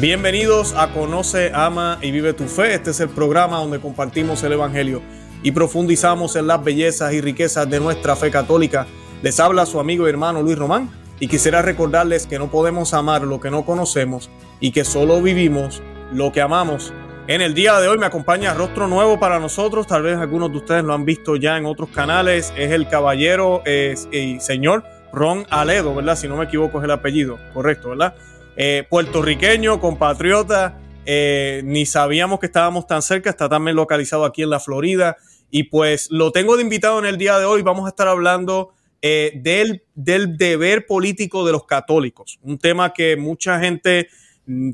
Bienvenidos a Conoce, Ama y Vive tu Fe. Este es el programa donde compartimos el Evangelio y profundizamos en las bellezas y riquezas de nuestra fe católica. Les habla su amigo y hermano Luis Román y quisiera recordarles que no podemos amar lo que no conocemos y que solo vivimos lo que amamos. En el día de hoy me acompaña rostro nuevo para nosotros, tal vez algunos de ustedes lo han visto ya en otros canales, es el caballero y señor Ron Aledo, ¿verdad? Si no me equivoco es el apellido, correcto, ¿verdad? Eh, puertorriqueño, compatriota, eh, ni sabíamos que estábamos tan cerca, está también localizado aquí en la Florida. Y pues lo tengo de invitado en el día de hoy. Vamos a estar hablando eh, del, deber político de los católicos, un tema que mucha gente mm,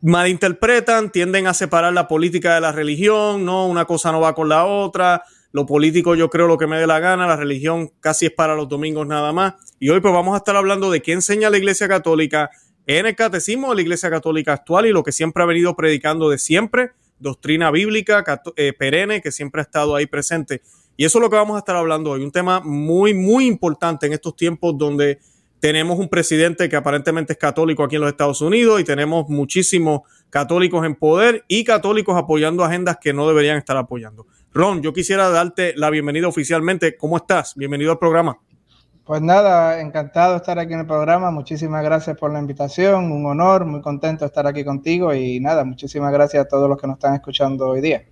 malinterpretan, tienden a separar la política de la religión, no, una cosa no va con la otra, lo político yo creo lo que me dé la gana, la religión casi es para los domingos nada más. Y hoy pues vamos a estar hablando de qué enseña la Iglesia Católica, en el catecismo de la Iglesia Católica actual y lo que siempre ha venido predicando de siempre, doctrina bíblica eh, perenne que siempre ha estado ahí presente. Y eso es lo que vamos a estar hablando hoy, un tema muy, muy importante en estos tiempos donde tenemos un presidente que aparentemente es católico aquí en los Estados Unidos y tenemos muchísimos católicos en poder y católicos apoyando agendas que no deberían estar apoyando. Ron, yo quisiera darte la bienvenida oficialmente. ¿Cómo estás? Bienvenido al programa. Pues nada, encantado de estar aquí en el programa. Muchísimas gracias por la invitación. Un honor, muy contento de estar aquí contigo. Y nada, muchísimas gracias a todos los que nos están escuchando hoy día.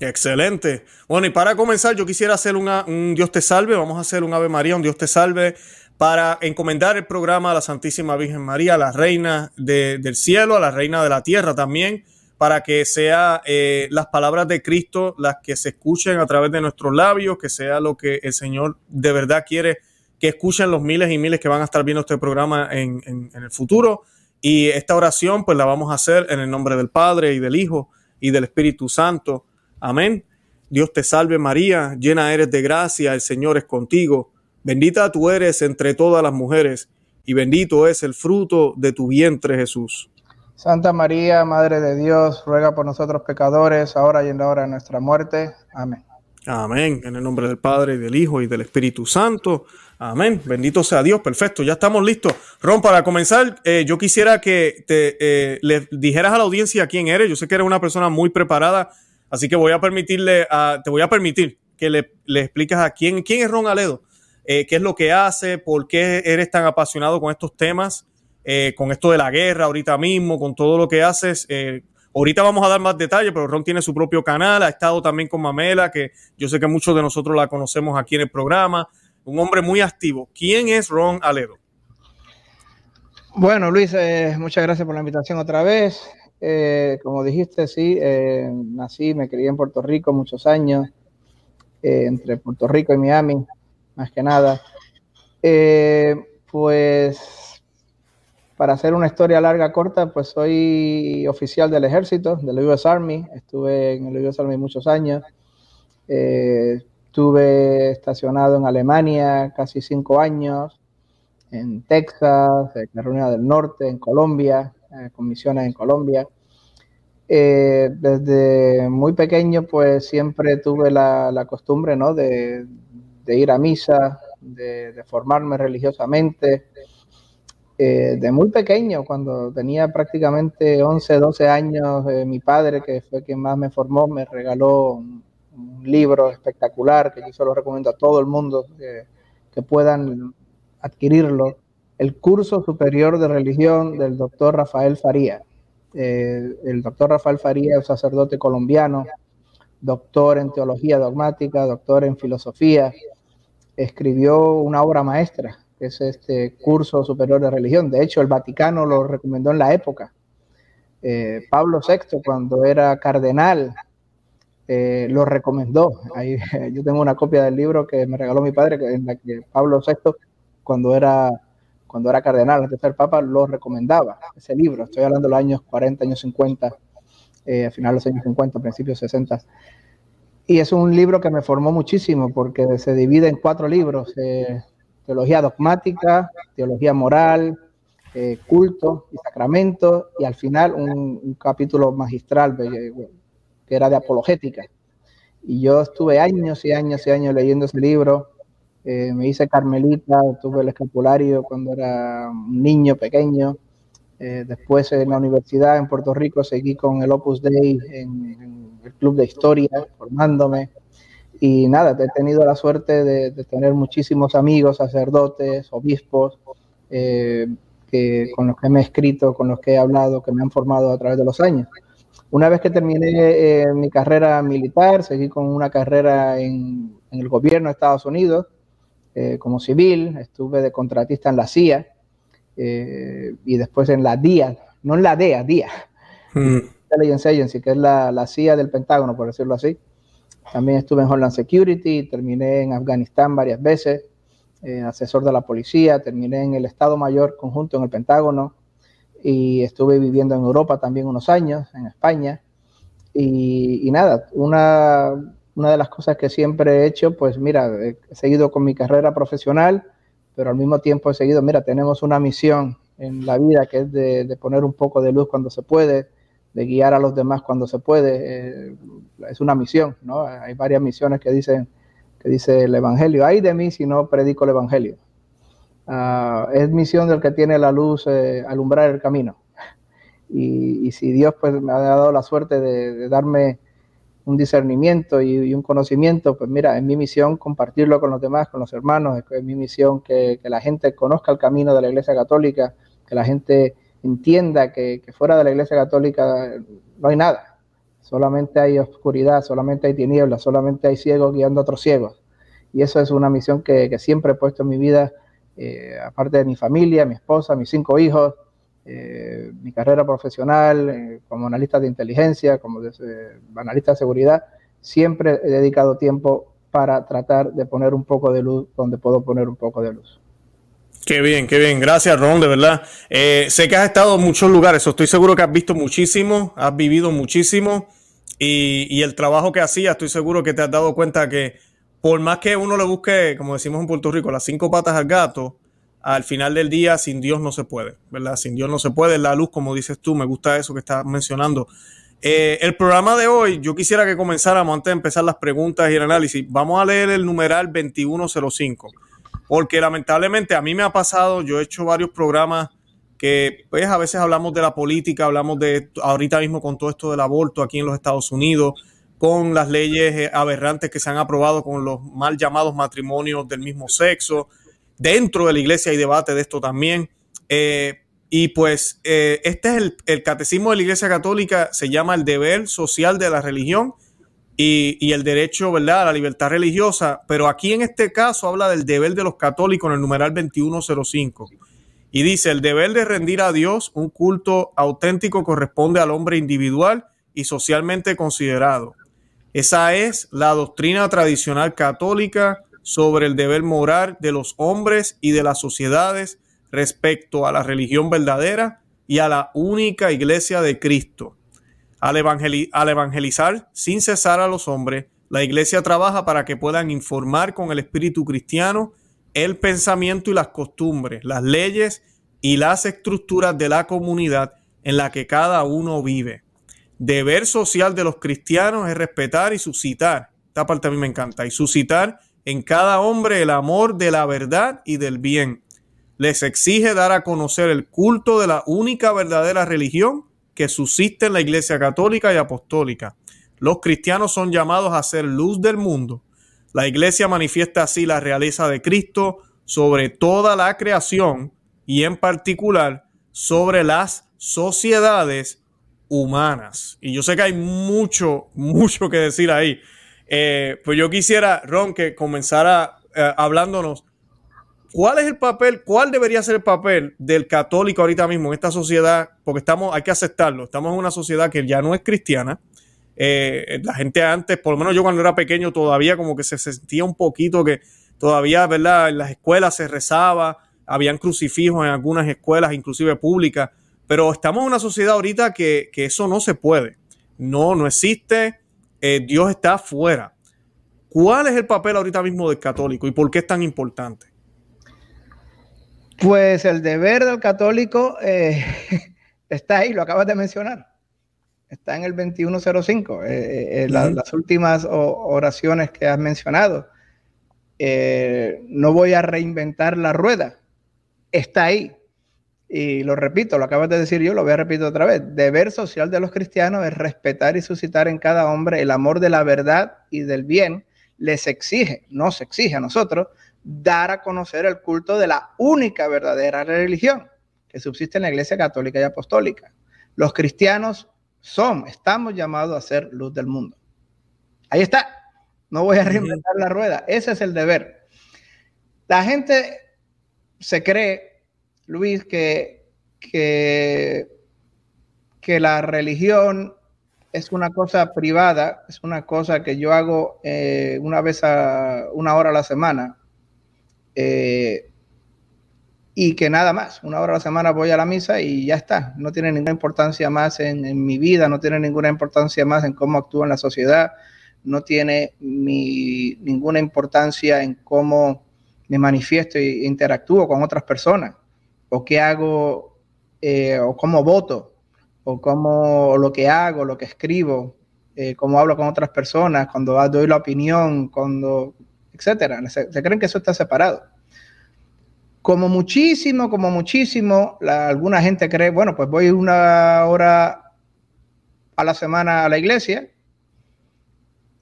Excelente. Bueno, y para comenzar, yo quisiera hacer un Dios te salve. Vamos a hacer un Ave María, un Dios te salve, para encomendar el programa a la Santísima Virgen María, a la Reina del Cielo, a la Reina de la Tierra también, para que sea eh, las palabras de Cristo las que se escuchen a través de nuestros labios, que sea lo que el Señor de verdad quiere que escuchen los miles y miles que van a estar viendo este programa en, el futuro. Y esta oración pues la vamos a hacer en el nombre del Padre y del Hijo y del Espíritu Santo. Amén. Dios te salve María, llena eres de gracia, el Señor es contigo. Bendita tú eres entre todas las mujeres y bendito es el fruto de tu vientre Jesús. Santa María, Madre de Dios, ruega por nosotros pecadores, ahora y en la hora de nuestra muerte. Amén. Amén. En el nombre del Padre, y del Hijo y del Espíritu Santo. Amén. Bendito sea Dios. Perfecto. Ya estamos listos. Ron, para comenzar, eh, yo quisiera que te eh, le dijeras a la audiencia quién eres. Yo sé que eres una persona muy preparada, así que voy a permitirle, a, te voy a permitir que le, le expliques a quién, quién es Ron Aledo, eh, qué es lo que hace, por qué eres tan apasionado con estos temas, con esto de la guerra ahorita mismo, con todo lo que haces. Ahorita vamos a dar más detalles, pero Ron tiene su propio canal, ha estado también con Mamela, que yo sé que muchos de nosotros la conocemos aquí en el programa un hombre muy activo. ¿Quién es Ron Aledo? Bueno, Luis, eh, muchas gracias por la invitación otra vez. Eh, como dijiste, sí, eh, nací, me crié en Puerto Rico muchos años, entre Puerto Rico y Miami, más que nada. pues, para hacer una historia larga, corta, pues soy oficial del ejército, del US Army. Estuve en el US Army muchos años. Estuve estacionado en Alemania casi cinco años, en Texas, en Carolina del Norte, en Colombia, eh, con misiones en Colombia. Eh, desde muy pequeño, pues siempre tuve la, costumbre, ¿no? De, ir a misa, de, formarme religiosamente. Eh, de muy pequeño, cuando tenía prácticamente 11, 12 años, mi padre, que fue quien más me formó, me regaló un libro espectacular que yo se lo recomiendo a todo el mundo que, puedan adquirirlo. El curso superior de religión del doctor Rafael Faría. Eh, el doctor Rafael Faría es sacerdote colombiano, doctor en teología dogmática, doctor en filosofía. Escribió una obra maestra, que es este curso superior de religión. De hecho, el Vaticano lo recomendó en la época. Eh, Pablo VI, cuando era cardenal, eh, lo recomendó. Ahí, yo tengo una copia del libro que me regaló mi padre, en la que Pablo VI, cuando era, cuando era cardenal, antes de ser papa, lo recomendaba, ese libro. Estoy hablando de los años 40, años 50, eh, a finales de los años 50, principios 60. Y es un libro que me formó muchísimo porque se divide en cuatro libros, eh, teología dogmática, teología moral, culto y sacramento, y al final un, un capítulo magistral, que era de apologética. Y yo estuve años y años y años leyendo ese libro. Eh, me hice carmelita, tuve el escapulario cuando era un niño pequeño. después en la universidad en Puerto Rico seguí con el Opus Dei en, el Club de Historia, formándome. Y nada, he tenido la suerte de, tener muchísimos amigos, sacerdotes, obispos, que, con los que me he escrito, con los que he hablado, que me han formado a través de los años. Una vez que terminé eh, mi carrera militar, seguí con una carrera en, el gobierno de Estados Unidos eh, como civil, estuve de contratista en la CIA eh, y después en la DIA, no en la DEA, DIA, hmm. Intelligence Agency, que es la, la, CIA del Pentágono, por decirlo así. También estuve en Homeland Security, terminé en Afganistán varias veces, asesor de la policía, terminé en el Estado Mayor Conjunto en el Pentágono, y estuve viviendo en Europa también unos años, en España. Y, nada, una, una, de las cosas que siempre he hecho, pues mira, he seguido con mi carrera profesional, pero al mismo tiempo he seguido, mira, tenemos una misión en la vida que es de, poner un poco de luz cuando se puede, de guiar a los demás cuando se puede. Eh, es una misión, ¿no? Hay varias misiones que dicen que dice el Evangelio. Hay de mí si no predico el Evangelio. Ah, es misión del que tiene la luz eh, alumbrar el camino. Y, si Dios pues me ha dado la suerte de, darme un discernimiento y, un conocimiento, pues mira, es mi misión compartirlo con los demás, con los hermanos, es, mi misión que, la gente conozca el camino de la Iglesia Católica, que la gente entienda que, fuera de la Iglesia Católica no hay nada, solamente hay oscuridad, solamente hay tinieblas, solamente hay ciegos guiando a otros ciegos. Y eso es una misión que siempre he puesto en mi vida eh, aparte de mi familia, mi esposa, mis cinco hijos, eh, mi carrera profesional eh, como analista de inteligencia, como analista de seguridad, siempre he dedicado tiempo para tratar de poner un poco de luz donde puedo poner un poco de luz. Qué bien, qué bien. Gracias, Ron, de verdad. sé que has estado en muchos lugares, estoy seguro que has visto muchísimo, has vivido muchísimo y, y el trabajo que hacías, estoy seguro que te has dado cuenta que por más que uno le busque, como decimos en Puerto Rico, las cinco patas al gato, al final del día sin Dios no se puede, ¿verdad? Sin Dios no se puede. La luz, como dices tú, me gusta eso que estás mencionando. Eh, el programa de hoy, yo quisiera que comenzáramos antes de empezar las preguntas y el análisis. Vamos a leer el numeral 2105, porque lamentablemente a mí me ha pasado, yo he hecho varios programas que pues a veces hablamos de la política, hablamos de ahorita mismo con todo esto del aborto aquí en los Estados Unidos, con las leyes eh, aberrantes que se han aprobado con los mal llamados matrimonios del mismo sexo. Dentro de la iglesia hay debate de esto también. Eh, y pues eh, este es el, catecismo de la iglesia católica, se llama el deber social de la religión y, y, el derecho, ¿verdad?, a la libertad religiosa. Pero aquí en este caso habla del deber de los católicos en el numeral 2105. Y dice, el deber de rendir a Dios un culto auténtico corresponde al hombre individual y socialmente considerado esa es la doctrina tradicional católica sobre el deber moral de los hombres y de las sociedades respecto a la religión verdadera y a la única iglesia de Cristo. Al, evangelizar sin cesar a los hombres, la iglesia trabaja para que puedan informar con el espíritu cristiano el pensamiento y las costumbres, las leyes y las estructuras de la comunidad en la que cada uno vive deber social de los cristianos es respetar y suscitar. Esta parte a mí me encanta. Y suscitar en cada hombre el amor de la verdad y del bien. Les exige dar a conocer el culto de la única verdadera religión que subsiste en la Iglesia Católica y Apostólica. Los cristianos son llamados a ser luz del mundo. La Iglesia manifiesta así la realeza de Cristo sobre toda la creación y en particular sobre las sociedades humanas. Y yo sé que hay mucho, mucho que decir ahí. Eh, pues yo quisiera, Ron, que comenzara eh, hablándonos. ¿Cuál es el papel, cuál debería ser el papel del católico ahorita mismo en esta sociedad? Porque estamos, hay que aceptarlo, estamos en una sociedad que ya no es cristiana. Eh, la gente antes, por lo menos yo cuando era pequeño, todavía como que se sentía un poquito que todavía, ¿verdad? En las escuelas se rezaba, habían crucifijos en algunas escuelas, inclusive públicas, pero estamos en una sociedad ahorita que, eso no se puede. No, no existe. Eh, Dios está afuera. ¿Cuál es el papel ahorita mismo del católico y por qué es tan importante? Pues el deber del católico eh, está ahí, lo acabas de mencionar. Está en el 2105, eh, las últimas oraciones que has mencionado. no voy a reinventar la rueda. Está ahí y lo repito, lo acabas de decir yo, lo voy a repetir otra vez. Deber social de los cristianos es respetar y suscitar en cada hombre el amor de la verdad y del bien. Les exige, nos exige a nosotros, dar a conocer el culto de la única verdadera religión que subsiste en la Iglesia Católica y Apostólica. Los cristianos son, estamos llamados a ser luz del mundo. Ahí está. No voy a reinventar la rueda. Ese es el deber. La gente se cree Luis, que, que, la religión es una cosa privada, es una cosa que yo hago eh, una vez a una hora a la semana. Eh, y que nada más, una hora a la semana voy a la misa y ya está, no tiene ninguna importancia más en, mi vida, no tiene ninguna importancia más en cómo actúo en la sociedad, no tiene ninguna importancia en cómo me manifiesto e interactúo con otras personas o qué hago, eh, o cómo voto, o cómo lo que hago, lo que escribo, eh, cómo hablo con otras personas, cuando doy la opinión, cuando, etcétera. Se, creen que eso está separado. Como muchísimo, como muchísimo, alguna gente cree, bueno, pues voy una hora a la semana a la iglesia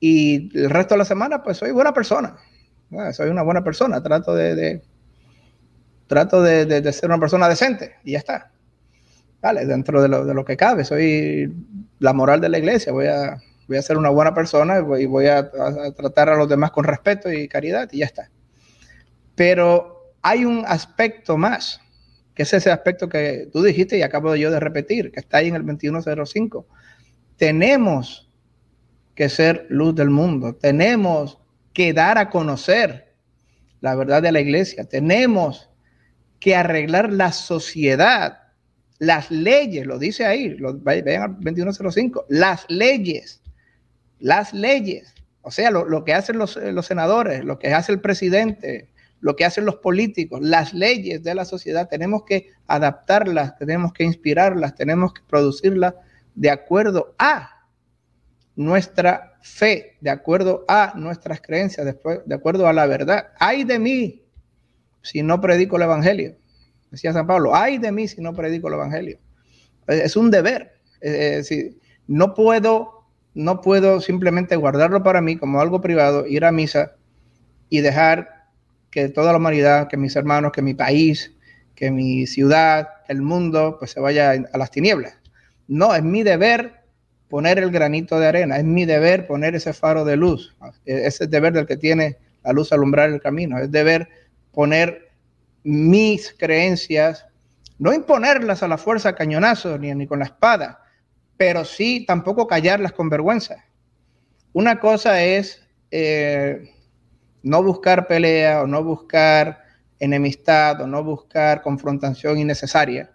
y el resto de la semana, pues soy buena persona. Ah, soy una buena persona, trato de, trato de, ser una persona decente y ya está. Vale, dentro de lo, que cabe, soy la moral de la iglesia, voy a, voy a ser una buena persona y voy, a, tratar a los demás con respeto y caridad y ya está. Pero hay un aspecto más, que es ese aspecto que tú dijiste y acabo yo de repetir, que está ahí en el 2105. Tenemos que ser luz del mundo, tenemos que dar a conocer la verdad de la iglesia, tenemos que arreglar la sociedad, las leyes, lo dice ahí, lo, vean al 2105, las leyes, las leyes, o sea, lo, que hacen los, los, senadores, lo que hace el presidente, lo que hacen los políticos, las leyes de la sociedad, tenemos que adaptarlas, tenemos que inspirarlas, tenemos que producirlas de acuerdo a nuestra fe, de acuerdo a nuestras creencias, de acuerdo a la verdad. Ay de mí si no predico el Evangelio. Decía San Pablo, ay de mí si no predico el Evangelio. Es un deber. no puedo, no puedo simplemente guardarlo para mí como algo privado, ir a misa y dejar que toda la humanidad, que mis hermanos, que mi país, que mi ciudad, el mundo, pues se vaya a las tinieblas. No, es mi deber poner el granito de arena, es mi deber poner ese faro de luz, es el deber del que tiene la luz alumbrar el camino, es deber poner mis creencias, no imponerlas a la fuerza cañonazo ni, ni con la espada, pero sí tampoco callarlas con vergüenza. Una cosa es eh, no buscar pelea o no buscar enemistad o no buscar confrontación innecesaria.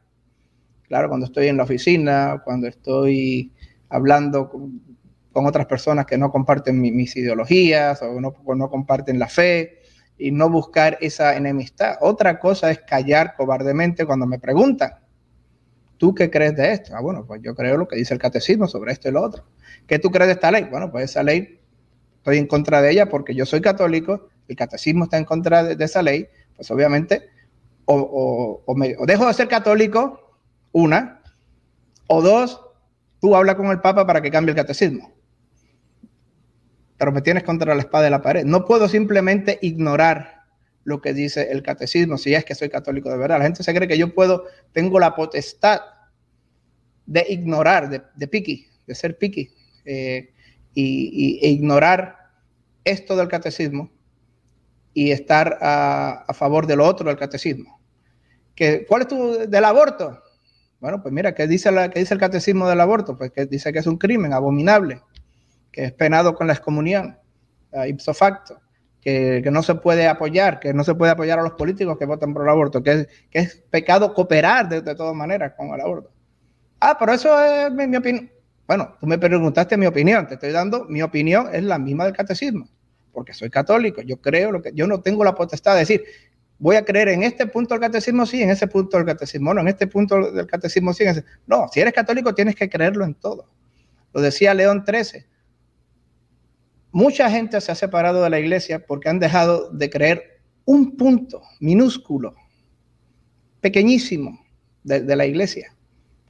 Claro, cuando estoy en la oficina, cuando estoy hablando con, otras personas que no comparten mis ideologías o no comparten la fe, y no buscar esa enemistad. Otra cosa es callar cobardemente cuando me preguntan, ¿tú qué crees de esto? Ah, bueno, pues yo creo lo que dice el catecismo sobre esto y lo otro. ¿Qué tú crees de esta ley? Bueno, pues esa ley estoy en contra de ella porque yo soy católico, el catecismo está en contra de, esa ley, pues obviamente o, o, dejo de ser católico, una, o dos, tú habla con el Papa para que cambie el catecismo pero me tienes contra la espada de la pared. No puedo simplemente ignorar lo que dice el catecismo si es que soy católico de verdad. La gente se cree que yo puedo, tengo la potestad de ignorar, de, de piqui, de ser piqui, eh, y, e ignorar esto del catecismo y estar a, favor de lo otro del catecismo. ¿Que, ¿Cuál es tu del aborto? Bueno, pues mira, ¿qué dice, la, ¿qué dice el catecismo del aborto? Pues que dice que es un crimen abominable que es penado con la excomunión, uh, ipso facto, que, no se puede apoyar, que no se puede apoyar a los políticos que votan por el aborto, que es, que es pecado cooperar de, todas maneras con el aborto. Ah, pero eso es mi, opinión. Bueno, tú me preguntaste mi opinión, te estoy dando mi opinión, es la misma del catecismo, porque soy católico, yo creo lo que, yo no tengo la potestad de decir, voy a creer en este punto del catecismo sí, en ese punto del catecismo no, en este punto del catecismo sí, en ese. No, si eres católico tienes que creerlo en todo. Lo decía León XIII, Mucha gente se ha separado de la iglesia porque han dejado de creer un punto minúsculo, pequeñísimo, de, la iglesia.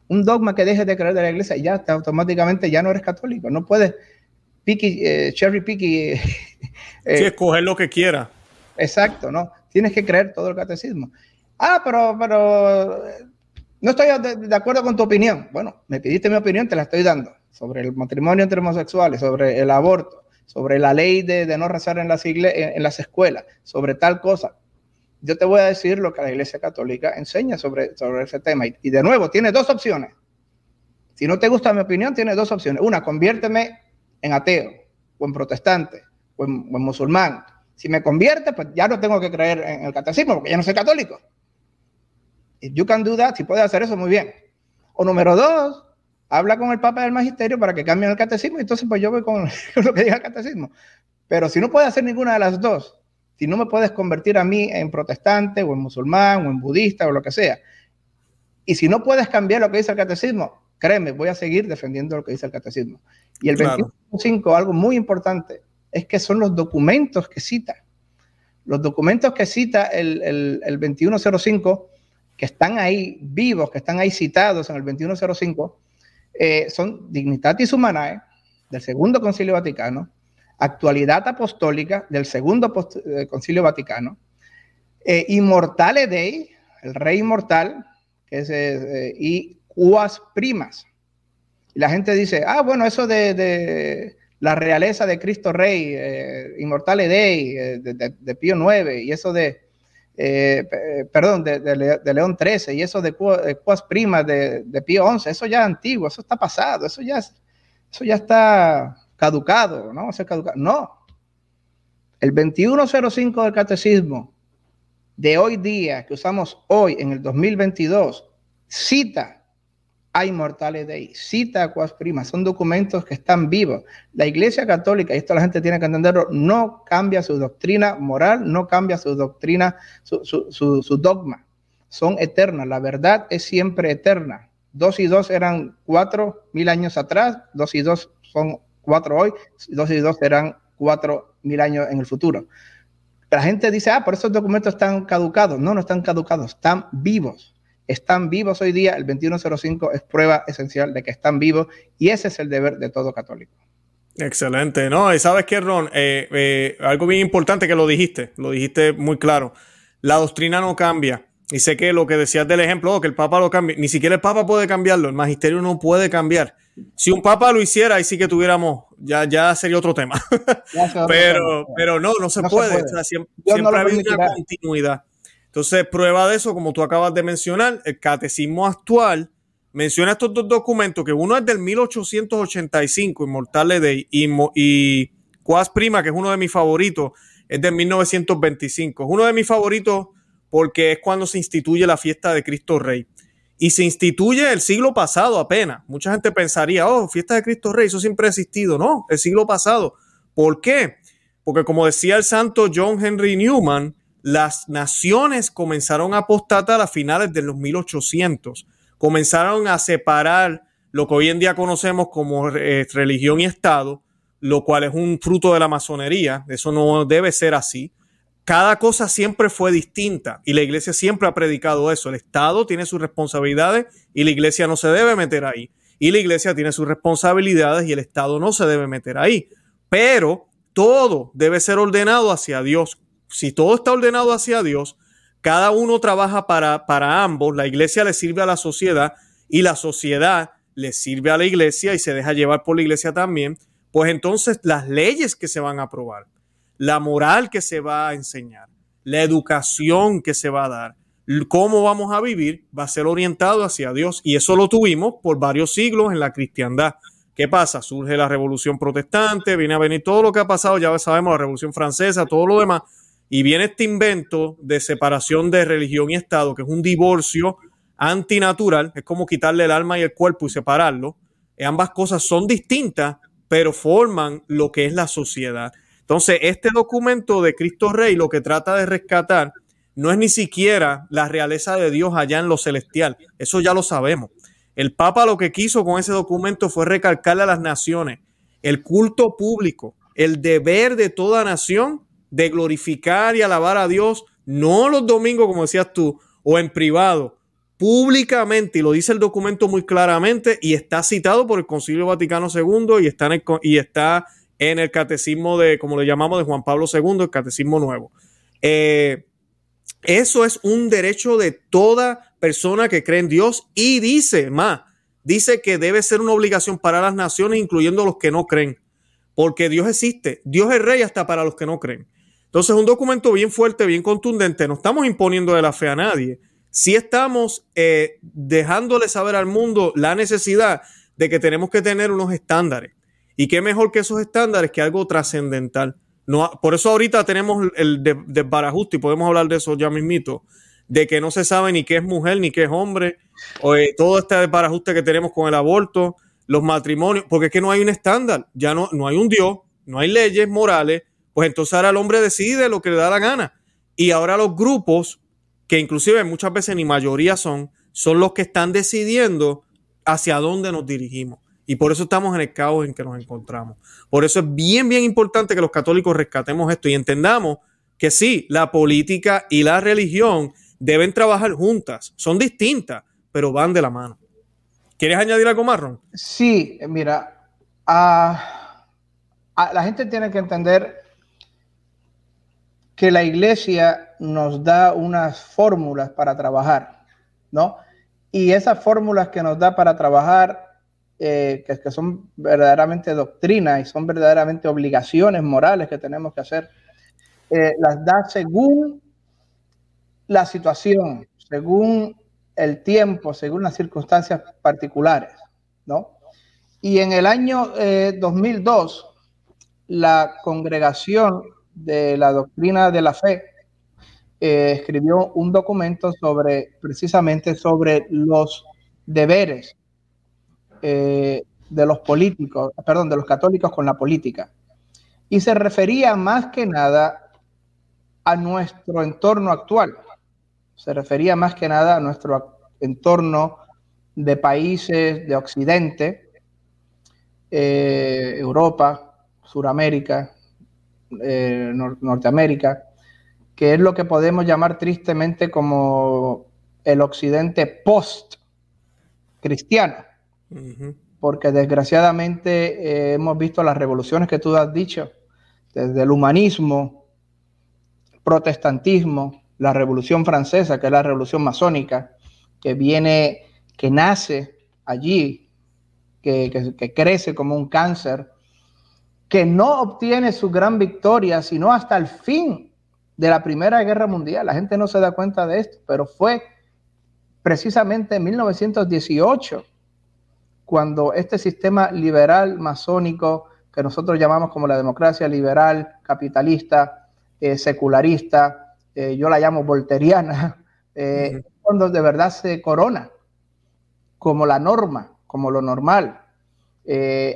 Un dogma que dejes de creer de la iglesia, ya automáticamente ya no eres católico. No puedes picky, eh, cherry picky. Eh, escoger lo que quiera. Exacto, ¿no? Tienes que creer todo el catecismo. Ah, pero, pero no estoy de, acuerdo con tu opinión. Bueno, me pidiste mi opinión, te la estoy dando. Sobre el matrimonio entre homosexuales, sobre el aborto, sobre la ley de, no rezar en las, en las escuelas, sobre tal cosa. Yo te voy a decir lo que la Iglesia Católica enseña sobre, sobre ese tema. Y, de nuevo, tiene dos opciones. Si no te gusta mi opinión, tiene dos opciones. Una, conviérteme en ateo, o en protestante, o en, musulmán. Si me convierte, pues ya no tengo que creer en el catecismo, porque ya no soy católico. y you can do that, si puedes hacer eso, muy bien. O número dos, habla con el Papa del Magisterio para que cambien el catecismo, y entonces pues yo voy con lo que diga el catecismo. Pero si no puedes hacer ninguna de las dos, si no me puedes convertir a mí en protestante o en musulmán o en budista o lo que sea, y si no puedes cambiar lo que dice el catecismo, créeme, voy a seguir defendiendo lo que dice el catecismo. Y el 21.5, algo muy importante, es que son los documentos que cita. Los documentos que cita el, el, el 2105, que están ahí vivos, que están ahí citados en el 2105, eh, son Dignitatis Humanae del Segundo Concilio Vaticano, Actualidad Apostólica del Segundo eh, Concilio Vaticano, eh, Dei, el Rey Inmortal, eh, y Cuas Primas. Y la gente dice, ah, bueno, eso de, la realeza de Cristo Rey, Immortale Dei, de, Pío IX, y eso de, perdón, de, León XIII, y eso de Cuas Primas de, Pío XI, eso ya es antiguo, eso está pasado, eso ya, eso ya está caducado, ¿no? caducado. No. El 2105 del catecismo de hoy día, que usamos hoy en el 2022, cita a Immortales Dei, cita a Quas Prima, son documentos que están vivos. La Iglesia Católica, y esto la gente tiene que entenderlo, no cambia su doctrina moral, no cambia su doctrina, su, su dogma. Son eternas, la verdad es siempre eterna. Dos y dos eran cuatro mil años atrás, dos y dos son cuatro hoy, dos y dos serán cuatro mil años en el futuro. La gente dice, ah, por esos documentos están caducados. No, no están caducados, están vivos. Están vivos hoy día, el 2105 es prueba esencial de que están vivos y ese es el deber de todo católico. Excelente, ¿no? Y sabes qué, Ron, eh, eh, algo bien importante que lo dijiste, lo dijiste muy claro. La doctrina no cambia. Y sé que lo que decías del ejemplo, oh, que el Papa lo cambie, ni siquiera el Papa puede cambiarlo, el magisterio no puede cambiar. Si un papa lo hiciera, ahí sí que tuviéramos, ya, ya sería otro tema. pero, pero no, no se puede. siempre, ha habido una continuidad. Entonces, prueba de eso, como tú acabas de mencionar, el catecismo actual menciona estos dos documentos, que uno es del 1885, Inmortales de y, y Quas Prima, que es uno de mis favoritos, es del 1925. Es uno de mis favoritos porque es cuando se instituye la fiesta de Cristo Rey y se instituye el siglo pasado apenas. Mucha gente pensaría, oh, fiesta de Cristo Rey, eso siempre ha existido. No, el siglo pasado. ¿Por qué? Porque como decía el santo John Henry Newman, las naciones comenzaron a apostatar a finales de los 1800. Comenzaron a separar lo que hoy en día conocemos como eh, religión y Estado, lo cual es un fruto de la masonería. Eso no debe ser así cada cosa siempre fue distinta y la iglesia siempre ha predicado eso. El Estado tiene sus responsabilidades y la iglesia no se debe meter ahí. Y la iglesia tiene sus responsabilidades y el Estado no se debe meter ahí. Pero todo debe ser ordenado hacia Dios. Si todo está ordenado hacia Dios, cada uno trabaja para, para ambos. La iglesia le sirve a la sociedad y la sociedad le sirve a la iglesia y se deja llevar por la iglesia también. Pues entonces las leyes que se van a aprobar la moral que se va a enseñar, la educación que se va a dar, cómo vamos a vivir, va a ser orientado hacia Dios. Y eso lo tuvimos por varios siglos en la cristiandad. ¿Qué pasa? Surge la revolución protestante, viene a venir todo lo que ha pasado, ya sabemos, la revolución francesa, todo lo demás, y viene este invento de separación de religión y Estado, que es un divorcio antinatural, es como quitarle el alma y el cuerpo y separarlo. ambas cosas son distintas, pero forman lo que es la sociedad. Entonces, este documento de Cristo Rey lo que trata de rescatar no es ni siquiera la realeza de Dios allá en lo celestial. Eso ya lo sabemos. El Papa lo que quiso con ese documento fue recalcarle a las naciones el culto público, el deber de toda nación de glorificar y alabar a Dios, no los domingos, como decías tú, o en privado, públicamente, y lo dice el documento muy claramente, y está citado por el Concilio Vaticano II y está en el, y está en el catecismo de, como le llamamos, de Juan Pablo II, el catecismo nuevo. Eh, eso es un derecho de toda persona que cree en Dios y dice más, dice que debe ser una obligación para las naciones, incluyendo los que no creen, porque Dios existe, Dios es rey hasta para los que no creen. Entonces, un documento bien fuerte, bien contundente, no estamos imponiendo de la fe a nadie, si estamos eh, dejándole saber al mundo la necesidad de que tenemos que tener unos estándares. Y qué mejor que esos estándares que algo trascendental. No, por eso ahorita tenemos el desbarajuste y podemos hablar de eso ya mismito, de que no se sabe ni qué es mujer ni qué es hombre, o todo este desbarajuste que tenemos con el aborto, los matrimonios, porque es que no hay un estándar, ya no, no hay un Dios, no hay leyes morales, pues entonces ahora el hombre decide lo que le da la gana. Y ahora los grupos, que inclusive muchas veces ni mayoría son, son los que están decidiendo hacia dónde nos dirigimos. Y por eso estamos en el caos en que nos encontramos. Por eso es bien, bien importante que los católicos rescatemos esto y entendamos que sí, la política y la religión deben trabajar juntas. Son distintas, pero van de la mano. ¿Quieres añadir algo más, Ron? Sí, mira, la gente tiene que entender que la iglesia nos da unas fórmulas para trabajar, ¿no? Y esas fórmulas que nos da para trabajar eh, que, son verdaderamente doctrina y son verdaderamente obligaciones morales que tenemos que hacer, eh, las da según la situación, según el tiempo, según las circunstancias particulares, ¿no? Y en el año 2002, eh, la congregación de la doctrina de la fe escribió un documento sobre, precisamente sobre los deberes eh, de los políticos, perdón, de los católicos con la política. Y se refería más que nada a nuestro entorno actual. Se refería más que nada a nuestro entorno de países de Occidente, eh, Europa, Suramérica, eh, Norteamérica, que es lo que podemos llamar tristemente como el Occidente post-cristiano. Porque desgraciadamente eh, hemos visto las revoluciones que tú has dicho, desde el humanismo, protestantismo, la revolución francesa, que es la revolución masónica, que viene, que nace allí, que, que crece como un cáncer, que no obtiene su gran victoria, sino hasta el fin de la Primera Guerra Mundial. La gente no se da cuenta de esto, pero fue precisamente en 1918 cuando este sistema liberal masónico, que nosotros llamamos como la democracia liberal, capitalista, eh, secularista, eh, yo la llamo volteriana, eh, cuando de verdad se corona como la norma, como lo normal.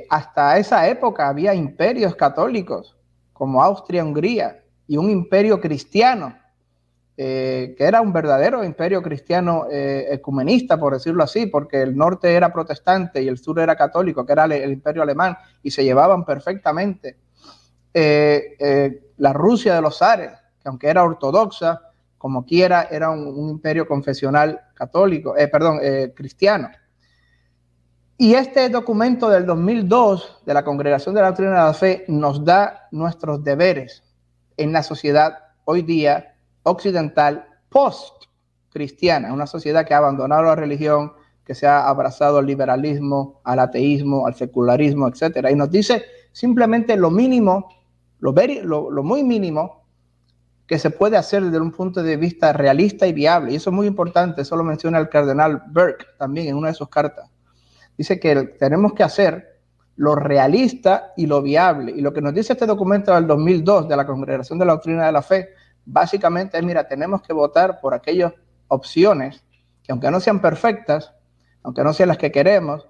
Hasta esa época había imperios católicos como Austria-Hungría y un imperio cristiano eh, que era un verdadero imperio cristiano eh, ecumenista, por decirlo así, porque el norte era protestante y el sur era católico, que era el, imperio alemán, y se llevaban perfectamente. Eh, la Rusia de los zares, que aunque era ortodoxa, como quiera, era un, un imperio confesional católico, perdón, cristiano. Y este documento del 2002 de la Congregación de la Doctrina de la Fe nos da nuestros deberes en la sociedad hoy día occidental post-cristiana, una sociedad que ha abandonado la religión, que se ha abrazado al liberalismo, al ateísmo, al secularismo, etcétera. Y nos dice simplemente lo mínimo, lo, lo, muy mínimo que se puede hacer desde un punto de vista realista y viable. Y eso es muy importante, eso lo menciona el cardenal Burke también en una de sus cartas. Dice que tenemos que hacer lo realista y lo viable. Y lo que nos dice este documento del 2002 de la Congregación de la Doctrina de la Fe básicamente es, mira, tenemos que votar por aquellas opciones que aunque no sean perfectas, aunque no sean las que queremos,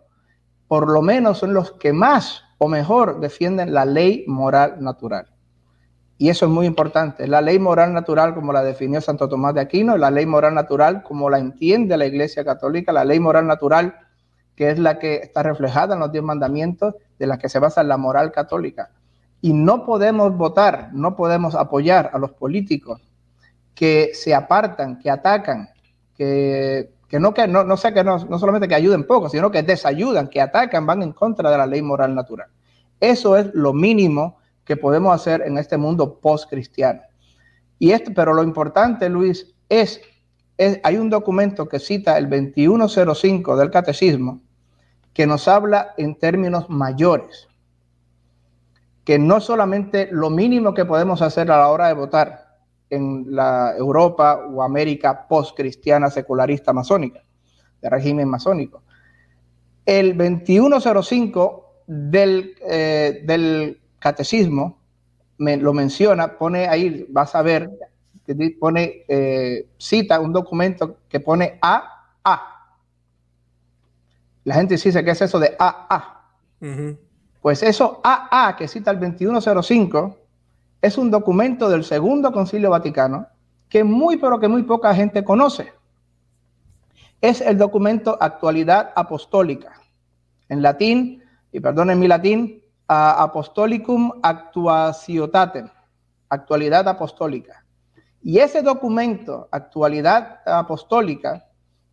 por lo menos son los que más o mejor defienden la ley moral natural. Y eso es muy importante. La ley moral natural, como la definió Santo Tomás de Aquino, la ley moral natural, como la entiende la Iglesia Católica, la ley moral natural, que es la que está reflejada en los diez mandamientos, de la que se basa la moral católica. Y no podemos votar, no podemos apoyar a los políticos que se apartan, que atacan, que, que no, que no, no sé que no, no solamente que ayuden poco, sino que desayudan, que atacan, van en contra de la ley moral natural. Eso es lo mínimo que podemos hacer en este mundo post-cristiano. Y esto, pero lo importante, Luis, es, es, hay un documento que cita el 2105 del Catecismo que nos habla en términos mayores, que no solamente lo mínimo que podemos hacer a la hora de votar, en la Europa o América post-cristiana secularista masónica, de régimen masónico. El 2105 del, eh, del catecismo me, lo menciona, pone ahí, vas a ver, pone, eh, cita un documento que pone AA. La gente dice, ¿qué es eso de AA? Pues eso AA que cita el 2105 es un documento del Segundo Concilio Vaticano que muy, pero que muy poca gente conoce. Es el documento Actualidad Apostólica. En latín, y perdonen mi latín, Apostolicum Actuaciotatem, Actualidad Apostólica. Y ese documento, Actualidad Apostólica,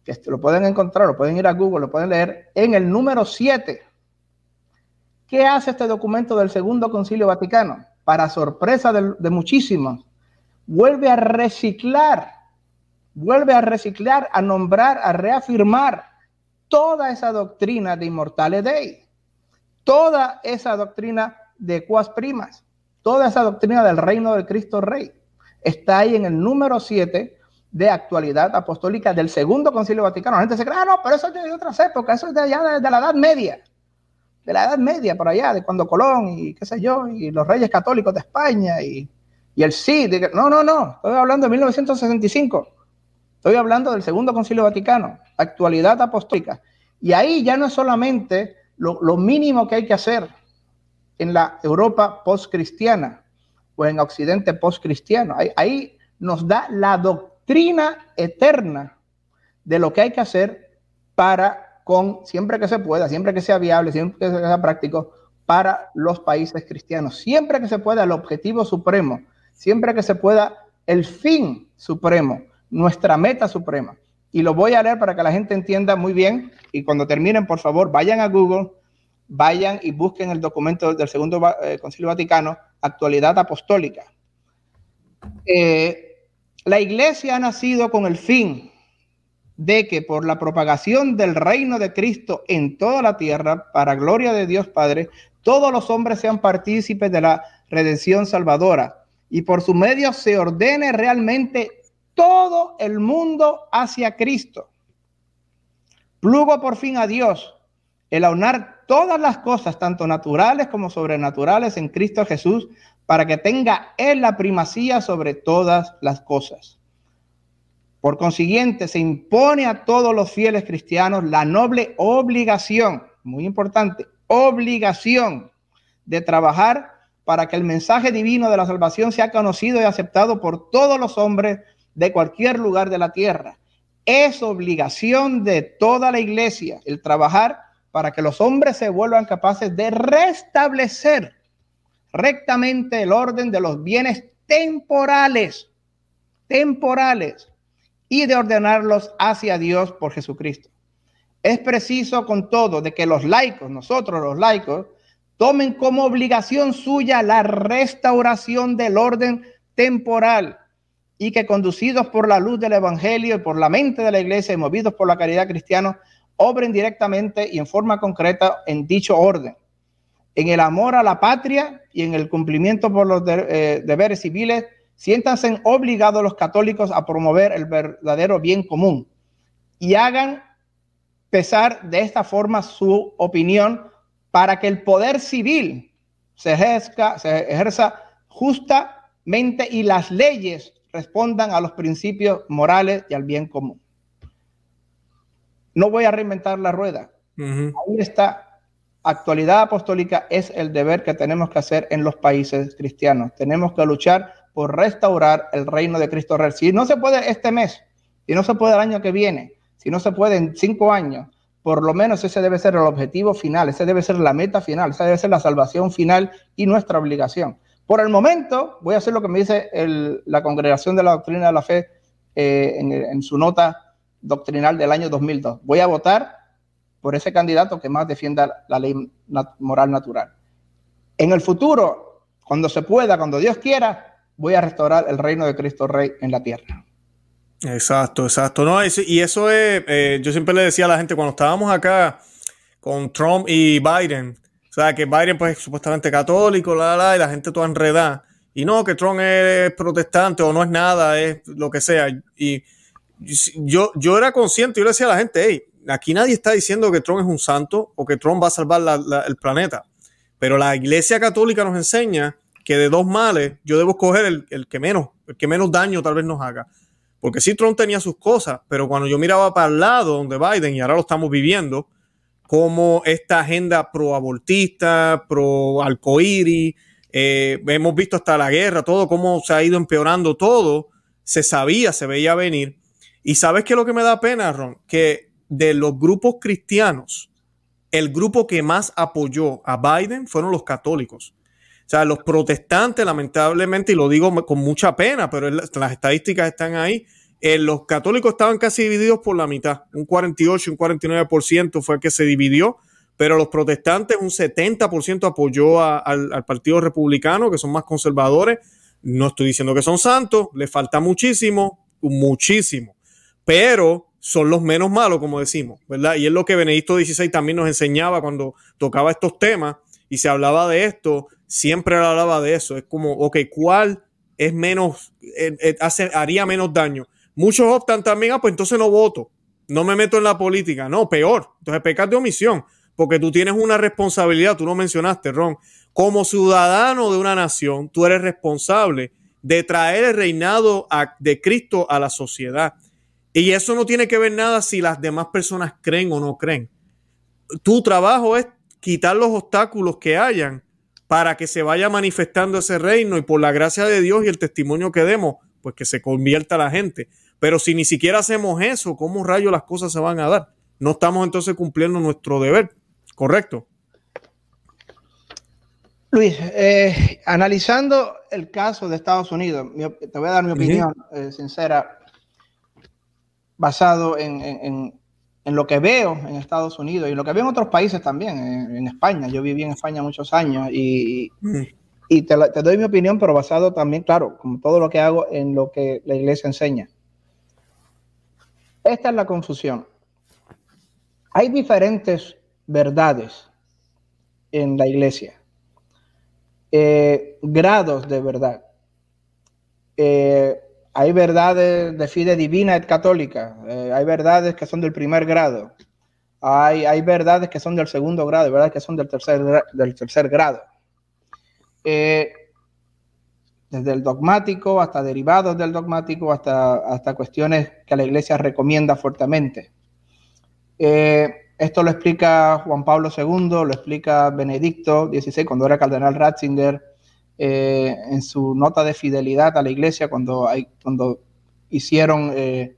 que lo pueden encontrar, lo pueden ir a Google, lo pueden leer, en el número 7. ¿Qué hace este documento del Segundo Concilio Vaticano? para sorpresa de, muchísimos, vuelve a reciclar, vuelve a reciclar, a nombrar, a reafirmar toda esa doctrina de Inmortale Dei, toda esa doctrina de cuas primas, toda esa doctrina del reino del Cristo Rey. Está ahí en el número 7 de actualidad apostólica del segundo concilio vaticano. La gente se cree, ah, no, pero eso es de otras épocas, eso es de allá de la Edad Media de la Edad Media, por allá, de cuando Colón y qué sé yo, y los reyes católicos de España y, el Cid. No, no, no, estoy hablando de 1965. Estoy hablando del Segundo Concilio Vaticano, actualidad apostólica. Y ahí ya no es solamente lo, mínimo que hay que hacer en la Europa postcristiana o en Occidente postcristiano. Ahí, ahí nos da la doctrina eterna de lo que hay que hacer para con siempre que se pueda, siempre que sea viable, siempre que sea práctico para los países cristianos, siempre que se pueda el objetivo supremo, siempre que se pueda el fin supremo, nuestra meta suprema. Y lo voy a leer para que la gente entienda muy bien y cuando terminen, por favor, vayan a Google, vayan y busquen el documento del Segundo eh, Concilio Vaticano, Actualidad Apostólica. Eh, la iglesia ha nacido con el fin de que por la propagación del reino de Cristo en toda la tierra, para gloria de Dios Padre, todos los hombres sean partícipes de la redención salvadora y por su medio se ordene realmente todo el mundo hacia Cristo. Plugo por fin a Dios el aunar todas las cosas, tanto naturales como sobrenaturales, en Cristo Jesús, para que tenga Él la primacía sobre todas las cosas por consiguiente, se impone a todos los fieles cristianos la noble obligación, muy importante, obligación de trabajar para que el mensaje divino de la salvación sea conocido y aceptado por todos los hombres de cualquier lugar de la tierra. Es obligación de toda la iglesia el trabajar para que los hombres se vuelvan capaces de restablecer rectamente el orden de los bienes temporales, temporales, y de ordenarlos hacia Dios por Jesucristo. Es preciso con todo de que los laicos, nosotros los laicos, tomen como obligación suya la restauración del orden temporal y que conducidos por la luz del Evangelio y por la mente de la iglesia y movidos por la caridad cristiana, obren directamente y en forma concreta en dicho orden, en el amor a la patria y en el cumplimiento por los eh, deberes civiles siéntanse obligados los católicos a promover el verdadero bien común y hagan pesar de esta forma su opinión para que el poder civil se ejerza, se ejerza justamente y las leyes respondan a los principios morales y al bien común. No voy a reinventar la rueda. Ahí está. Actualidad apostólica es el deber que tenemos que hacer en los países cristianos. Tenemos que luchar por restaurar el reino de Cristo Rey. Si no se puede este mes, si no se puede el año que viene, si no se puede en cinco años, por lo menos ese debe ser el objetivo final, ese debe ser la meta final, esa debe ser la salvación final y nuestra obligación. Por el momento, voy a hacer lo que me dice la Congregación de la Doctrina de la Fe eh, en, su nota doctrinal del año 2002. Voy a votar por ese candidato que más defienda la ley moral natural. En el futuro, cuando se pueda, cuando Dios quiera, voy a restaurar el reino de Cristo Rey en la tierra. Exacto, exacto. No, y eso es, eh, yo siempre le decía a la gente cuando estábamos acá con Trump y Biden, o sea, que Biden pues supuestamente católico, la, la, y la gente toda enredada. Y no, que Trump es protestante o no es nada, es lo que sea. Y yo, yo era consciente, yo le decía a la gente, hey, aquí nadie está diciendo que Trump es un santo o que Trump va a salvar el planeta. Pero la iglesia católica nos enseña que de dos males yo debo escoger el, que menos, el que menos daño tal vez nos haga. Porque sí, Trump tenía sus cosas, pero cuando yo miraba para el lado donde Biden, y ahora lo estamos viviendo, como esta agenda pro-abortista, pro-alcoíris, eh, hemos visto hasta la guerra, todo, cómo se ha ido empeorando todo, se sabía, se veía venir. Y sabes qué es lo que me da pena, Ron, que de los grupos cristianos, el grupo que más apoyó a Biden fueron los católicos. O sea, los protestantes, lamentablemente, y lo digo con mucha pena, pero las estadísticas están ahí, eh, los católicos estaban casi divididos por la mitad, un 48, un 49% fue el que se dividió, pero los protestantes, un 70% apoyó al, Partido Republicano, que son más conservadores. No estoy diciendo que son santos, les falta muchísimo, muchísimo, pero son los menos malos, como decimos, ¿verdad? Y es lo que Benedicto XVI también nos enseñaba cuando tocaba estos temas y se hablaba de esto, siempre hablaba de eso. Es como, ok, ¿cuál es menos, eh, eh, hace, haría menos daño? Muchos optan también, ah, pues entonces no voto, no me meto en la política. No, peor. Entonces pecas de omisión, porque tú tienes una responsabilidad, tú lo mencionaste, Ron. Como ciudadano de una nación, tú eres responsable de traer el reinado de Cristo a la sociedad. Y eso no tiene que ver nada si las demás personas creen o no creen. Tu trabajo es quitar los obstáculos que hayan para que se vaya manifestando ese reino y por la gracia de Dios y el testimonio que demos, pues que se convierta la gente. Pero si ni siquiera hacemos eso, ¿cómo rayos las cosas se van a dar? No estamos entonces cumpliendo nuestro deber, ¿correcto? Luis, eh, analizando el caso de Estados Unidos, te voy a dar mi opinión eh, sincera, basado en, lo que veo en Estados Unidos y lo que veo en otros países también, en, España. Yo viví en España muchos años y, te, te, doy mi opinión, pero basado también, claro, como todo lo que hago en lo que la iglesia enseña. Esta es la confusión. Hay diferentes verdades en la iglesia, eh, grados de verdad. Eh, hay verdades de fide divina y católica, eh, hay verdades que son del primer grado, hay, hay, verdades que son del segundo grado, verdades que son del tercer, del tercer grado desde el dogmático hasta derivados del dogmático, hasta, hasta cuestiones que la iglesia recomienda fuertemente. Eh, esto lo explica Juan Pablo II, lo explica Benedicto XVI cuando era cardenal Ratzinger, eh, en su nota de fidelidad a la iglesia, cuando, cuando hicieron eh,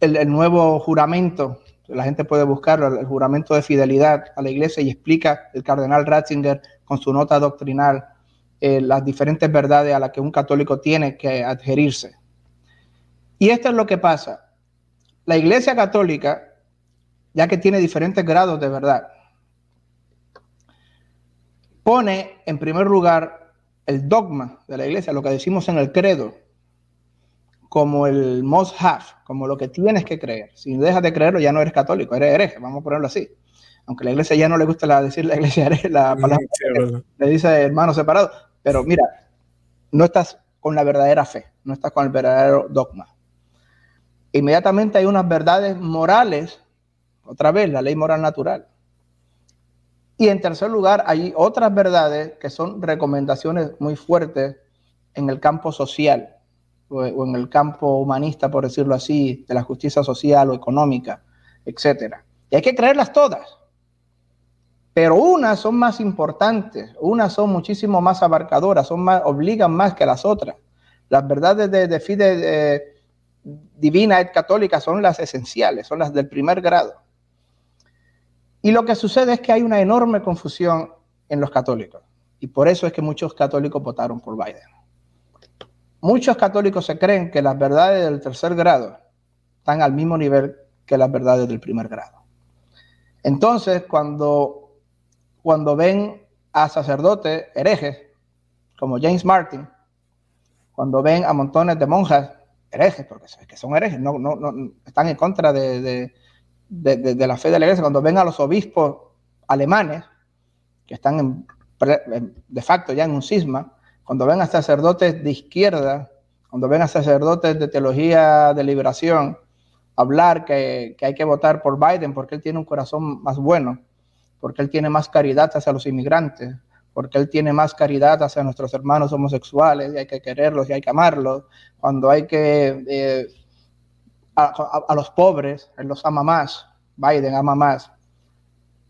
el, el, nuevo juramento, la gente puede buscarlo, el juramento de fidelidad a la iglesia y explica el cardenal Ratzinger con su nota doctrinal eh, las diferentes verdades a las que un católico tiene que adherirse. Y esto es lo que pasa. La Iglesia Católica, ya que tiene diferentes grados de verdad, pone en primer lugar el dogma de la Iglesia, lo que decimos en el credo, como el must have, como lo que tienes que creer. Si dejas de creerlo, ya no eres católico, eres hereje, vamos a ponerlo así. Aunque la iglesia ya no le gusta decir la iglesia hereje, la palabra le dice hermano separado, pero mira, no estás con la verdadera fe, no estás con el verdadero dogma. Inmediatamente hay unas verdades morales, otra vez, la ley moral natural. Y en tercer lugar, hay otras verdades que son recomendaciones muy fuertes en el campo social o, en el campo humanista, por decirlo así, de la justicia social o económica, etc. Y hay que creerlas todas pero unas son más importantes, unas son muchísimo más abarcadoras, son más, obligan más que las otras. Las verdades de, de fide divina y católica son las esenciales, son las del primer grado. Y lo que sucede es que hay una enorme confusión en los católicos. Y por eso es que muchos católicos votaron por Biden. Muchos católicos se creen que las verdades del tercer grado están al mismo nivel que las verdades del primer grado. Entonces, cuando, cuando ven a sacerdotes herejes, como James Martin, cuando ven a montones de monjas herejes, porque que son herejes, no, no, no están en contra de, de, la fe de la iglesia, cuando ven a los obispos alemanes, que están de facto ya en un cisma, cuando ven a sacerdotes de izquierda, cuando ven a sacerdotes de teología de liberación, hablar que, que hay que votar por Biden porque él tiene un corazón más bueno, porque él tiene más caridad hacia los inmigrantes, porque Él tiene más caridad hacia nuestros hermanos homosexuales y hay que quererlos y hay que amarlos. Cuando hay que eh, a, los pobres, los ama más, Biden ama más.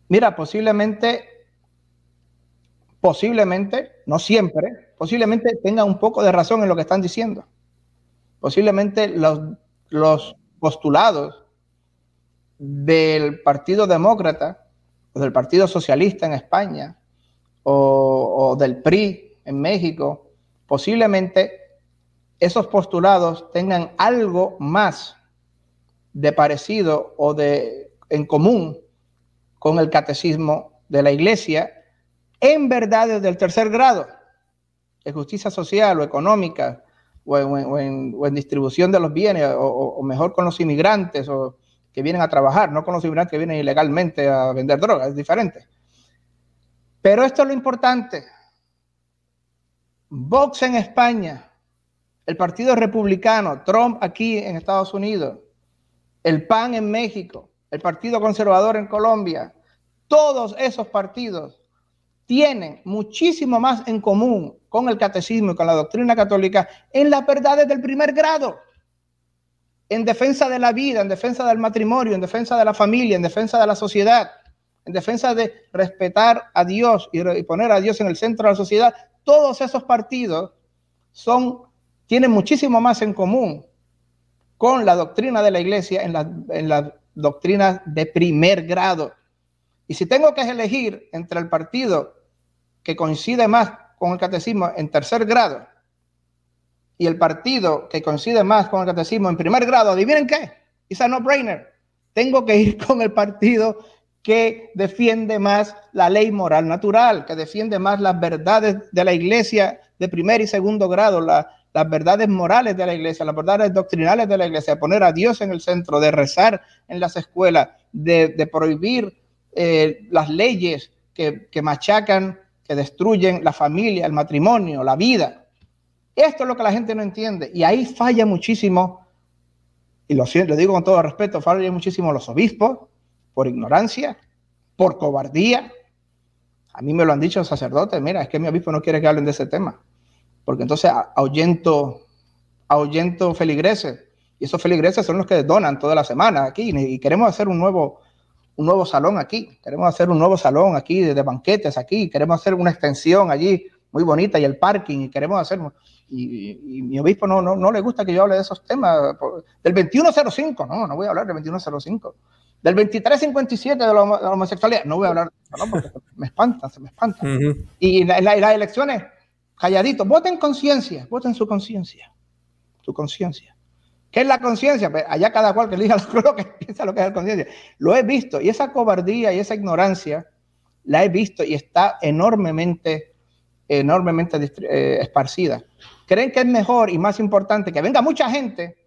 Mira, posiblemente, posiblemente, no siempre, posiblemente tenga un poco de razón en lo que están diciendo. Posiblemente los, los postulados del Partido Demócrata o del Partido Socialista en España o, del PRI en México, posiblemente esos postulados tengan algo más de parecido o de en común con el catecismo de la iglesia en verdades del tercer grado, de justicia social o económica, o en, distribución de los bienes, o, o, mejor con los inmigrantes o que vienen a trabajar, no con los inmigrantes que vienen ilegalmente a vender drogas, es diferente. Pero esto es lo importante. Vox en España, el Partido Republicano, Trump aquí en Estados Unidos, el PAN en México, el Partido Conservador en Colombia, todos esos partidos tienen muchísimo más en común con el catecismo y con la doctrina católica en las verdades del primer grado, en defensa de la vida, en defensa del matrimonio, en defensa de la familia, en defensa de la sociedad en defensa de respetar a Dios y, poner a Dios en el centro de la sociedad, todos esos partidos son, tienen muchísimo más en común con la doctrina de la iglesia en las en doctrinas de primer grado. Y si tengo que elegir entre el partido que coincide más con el catecismo en tercer grado y el partido que coincide más con el catecismo en primer grado, adivinen qué, es a no-brainer. Tengo que ir con el partido que defiende más la ley moral natural, que defiende más las verdades de la iglesia de primer y segundo grado, las verdades morales de la iglesia, las verdades doctrinales de la iglesia, de poner a Dios en el centro, de rezar en las escuelas, de, prohibir eh, las leyes que, machacan, que destruyen la familia, el matrimonio, la vida. Esto es lo que la gente no entiende y ahí falla muchísimo, y lo, lo digo con todo respeto, falla muchísimo los obispos, por ignorancia, por cobardía. A mí me lo han dicho sacerdotes, mira, es que mi obispo no quiere que hablen de ese tema, porque entonces ahuyento, ahuyento feligreses, y esos feligreses son los que donan toda la semana aquí, y queremos hacer un nuevo, un nuevo salón aquí, queremos hacer un nuevo salón aquí de, banquetes aquí, queremos hacer una extensión allí muy bonita y el parking, y queremos hacer... Y, mi obispo no, no, no le gusta que yo hable de esos temas. Del 2105, no, no voy a hablar del 2105. Del 2357 de la, homosexualidad, no voy a hablar, no, porque me espanta, se me espanta. Y en las elecciones, calladitos, voten conciencia, voten su conciencia, su conciencia. ¿Qué es la conciencia? Pues allá cada cual que diga lo que piensa lo que es la conciencia. Lo he visto y esa cobardía y esa ignorancia la he visto y está enormemente, enormemente eh, esparcida. Creen que es mejor y más importante que venga mucha gente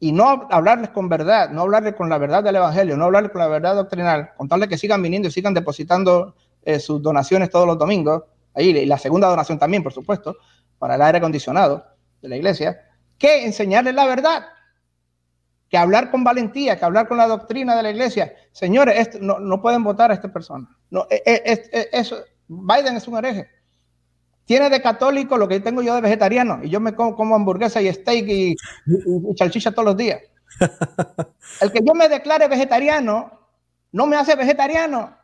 y no hablarles con verdad, no hablarles con la verdad del Evangelio, no hablarles con la verdad doctrinal, contarles que sigan viniendo y sigan depositando eh, sus donaciones todos los domingos, ahí, y la segunda donación también, por supuesto, para el aire acondicionado de la iglesia, que enseñarles la verdad, que hablar con valentía, que hablar con la doctrina de la iglesia. Señores, no, pueden votar a esta persona. No, e, e, es, Biden es un hereje tiene de católico lo que tengo yo de vegetariano. Y yo me como, hamburguesa y steak y, y, todos los días. El que yo me declare vegetariano no me hace vegetariano.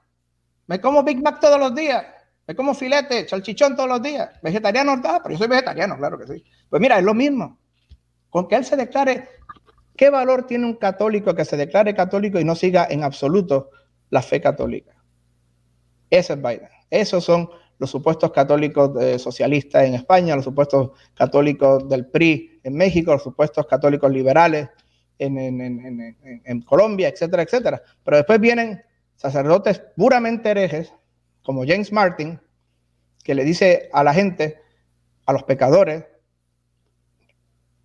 Me como Big Mac todos los días. Me como filete, salchichón todos los días. Vegetariano está, pero yo soy vegetariano, claro que sí. Pues mira, es lo mismo. Con que él se declare, ¿qué valor tiene un católico que se declare católico y no siga en absoluto la fe católica? Ese es Biden. Esos son los supuestos católicos eh, socialistas en España, los supuestos católicos del PRI en México, los supuestos católicos liberales en, Colombia, etcétera, etcétera. Pero después vienen sacerdotes puramente herejes, como James Martin, que le dice a la gente, a los pecadores,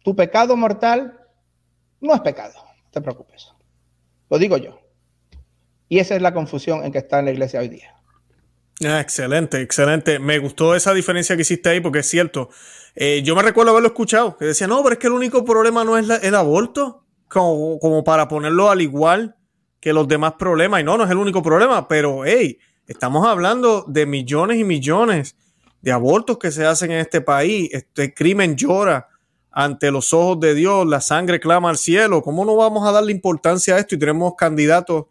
tu pecado mortal no es pecado, no te preocupes. Lo digo yo. Y esa es la confusión en que está en la iglesia hoy día. Ah, excelente, excelente. Me gustó esa diferencia que hiciste ahí porque es cierto. Eh, yo me recuerdo haberlo escuchado, que decía, no, pero es que el único problema no es el aborto, como, como para ponerlo al igual que los demás problemas. Y no, no es el único problema, pero hey, estamos hablando de millones y millones de abortos que se hacen en este país. Este crimen llora ante los ojos de Dios, la sangre clama al cielo. ¿Cómo no vamos a darle importancia a esto? Y tenemos candidatos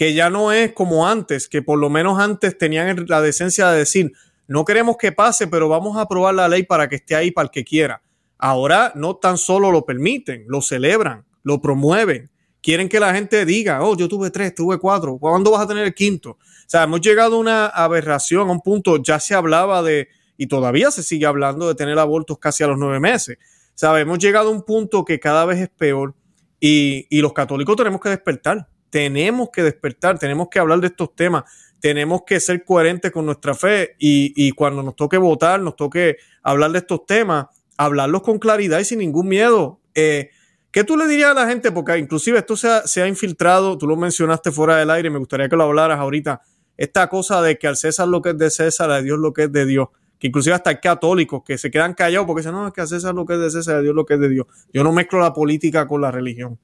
que ya no es como antes, que por lo menos antes tenían la decencia de decir, no queremos que pase, pero vamos a aprobar la ley para que esté ahí para el que quiera. Ahora no tan solo lo permiten, lo celebran, lo promueven. Quieren que la gente diga, oh, yo tuve tres, tuve cuatro, ¿cuándo vas a tener el quinto? O sea, hemos llegado a una aberración, a un punto, ya se hablaba de, y todavía se sigue hablando de tener abortos casi a los nueve meses. O sea, hemos llegado a un punto que cada vez es peor y, y los católicos tenemos que despertar tenemos que despertar, tenemos que hablar de estos temas, tenemos que ser coherentes con nuestra fe y, cuando nos toque votar, nos toque hablar de estos temas, hablarlos con claridad y sin ningún miedo. Eh, ¿Qué tú le dirías a la gente? Porque inclusive esto se ha, se ha, infiltrado, tú lo mencionaste fuera del aire, me gustaría que lo hablaras ahorita, esta cosa de que al César lo que es de César, a Dios lo que es de Dios, que inclusive hasta hay católicos que se quedan callados porque dicen, no, es que al César lo que es de César, a Dios lo que es de Dios. Yo no mezclo la política con la religión.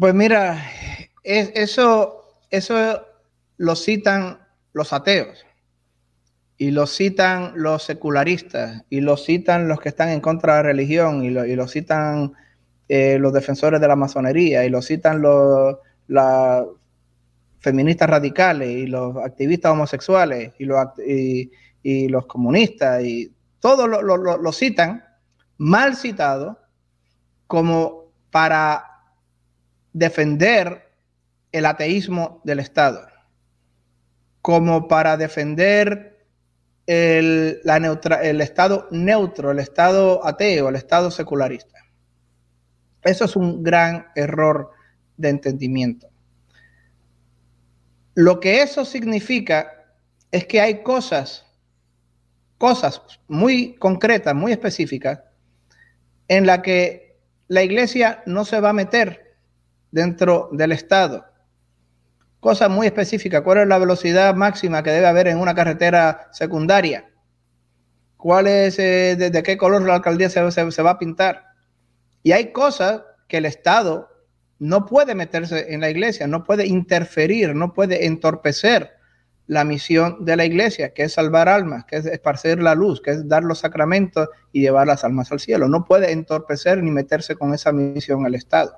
Pues mira, eso, eso lo citan los ateos y lo citan los secularistas y lo citan los que están en contra de la religión y lo, citan eh, los defensores de la masonería y lo citan los feministas radicales y los activistas homosexuales y los, y, los comunistas y todos lo, lo citan mal citado como para defender el ateísmo del Estado, como para defender el, la el Estado neutro, el Estado ateo, el Estado secularista. Eso es un gran error de entendimiento. Lo que eso significa es que hay cosas, cosas muy concretas, muy específicas, en la que la iglesia no se va a meter dentro del estado. Cosa muy específica, ¿cuál es la velocidad máxima que debe haber en una carretera secundaria? ¿Cuál es, eh, de, qué color la alcaldía se, se va a pintar? Y hay cosas que el Estado no puede meterse en la iglesia, no puede interferir, no puede entorpecer la misión de la iglesia, que es salvar almas, que es esparcir la luz, que es dar los sacramentos y llevar las almas al cielo. No puede entorpecer ni meterse con esa misión el Estado.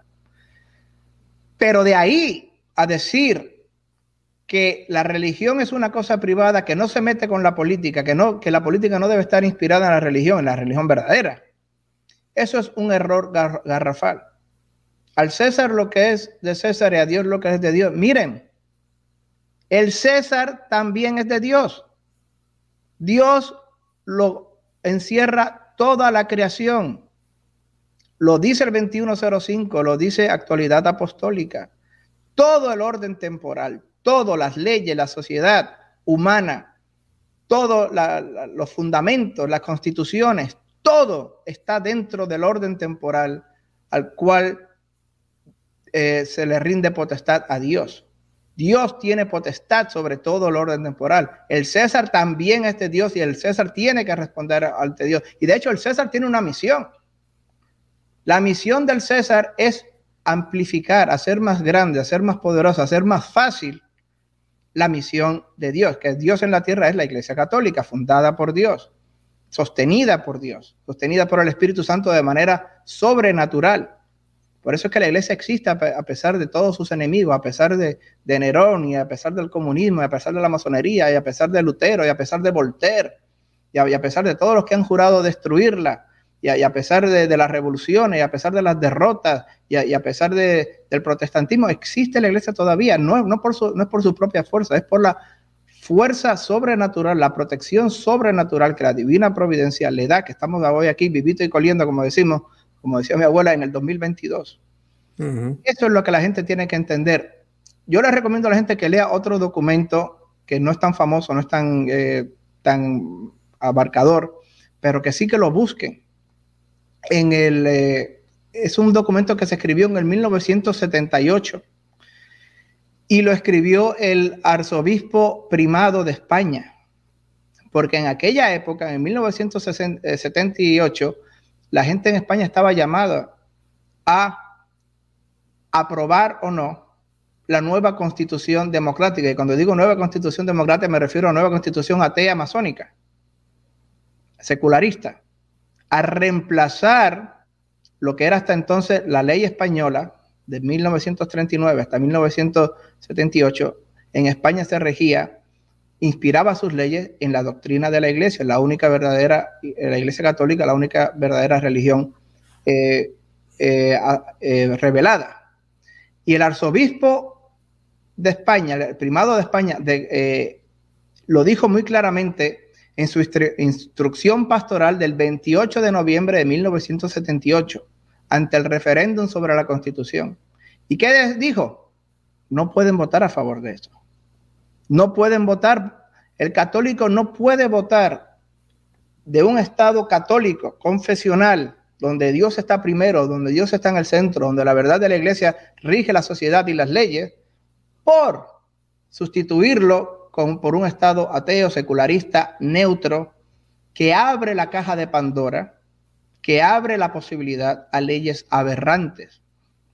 Pero de ahí a decir que la religión es una cosa privada que no se mete con la política, que, la política no debe estar inspirada en la religión, en la religión verdadera. Eso es un error garrafal. Al César lo que es de César y a Dios lo que es de Dios. Miren, el César también es de Dios. Dios lo encierra toda la creación. Lo dice el 2105, lo dice actualidad apostólica. Todo el orden temporal, todas las leyes, la sociedad humana, todos los fundamentos, las constituciones, todo está dentro del orden temporal al cual eh, se le rinde potestad a Dios. Dios tiene potestad sobre todo el orden temporal. El César también es de Dios y el César tiene que responder ante Dios. Y de hecho el César tiene una misión. La misión del César es amplificar, hacer más grande, hacer más poderosa, hacer más fácil la misión de Dios, que Dios en la tierra es la Iglesia Católica, fundada por Dios, sostenida por Dios, sostenida por el Espíritu Santo de manera sobrenatural. Por eso es que la iglesia existe a pesar de todos sus enemigos, a pesar de, Nerón y a pesar del comunismo, a pesar de la masonería, y a pesar de Lutero, y a pesar de Voltaire, y a pesar de todos los que han jurado destruirla y a, pesar de, las revoluciones, y a pesar de las derrotas, y a, pesar de, del protestantismo, existe la iglesia todavía, no, no, por su, no es por su propia fuerza, es por la fuerza sobrenatural, la protección sobrenatural que la divina providencia le da, que estamos hoy aquí vivito y coliendo, como decimos, como decía mi abuela, en el 2022. Eso es lo que la gente tiene que entender. Yo les recomiendo a la gente que lea otro documento que no es tan famoso, no es tan, eh, tan abarcador, pero que sí que lo busquen. En el, eh, es un documento que se escribió en el 1978 y lo escribió el arzobispo primado de España, porque en aquella época, en 1978, la gente en España estaba llamada a aprobar o no la nueva constitución democrática. Y cuando digo nueva constitución democrática me refiero a nueva constitución atea masónica, secularista, a reemplazar lo que era hasta entonces la ley española de 1939 hasta 1978. En España se regía, inspiraba sus leyes en la doctrina de la iglesia, la única verdadera, la iglesia católica, la única verdadera religión eh, eh, eh, revelada. Y el arzobispo de España, el primado de España, lo dijo muy claramente en su instrucción pastoral del 28 de noviembre de 1978 ante el referéndum sobre la constitución. ¿Y qué dijo? No pueden votar a favor de eso. No pueden votar. El católico no puede votar de un Estado católico, confesional, donde Dios está primero, donde Dios está en el centro, donde la verdad de la iglesia rige la sociedad y las leyes, por sustituirlo por un Estado ateo, secularista, neutro, que abre la caja de Pandora, que abre la posibilidad a leyes aberrantes,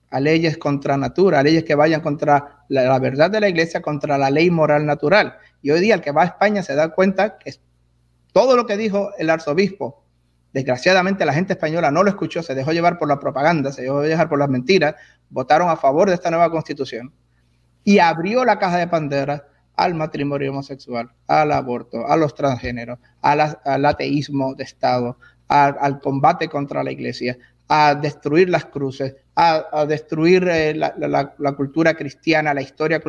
a leyes contra natura, a leyes que vayan contra la, verdad de la iglesia, contra la ley moral natural. Y hoy día el que va a España se da cuenta que todo lo que dijo el arzobispo, desgraciadamente la gente española no lo escuchó, se dejó llevar por la propaganda, se dejó llevar por las mentiras, votaron a favor de esta nueva constitución y abrió la caja de Pandora al matrimonio homosexual, al aborto, a los transgéneros, al ateísmo de Estado, al combate contra la iglesia, a destruir las cruces, a, destruir eh, la, cultura cristiana, la historia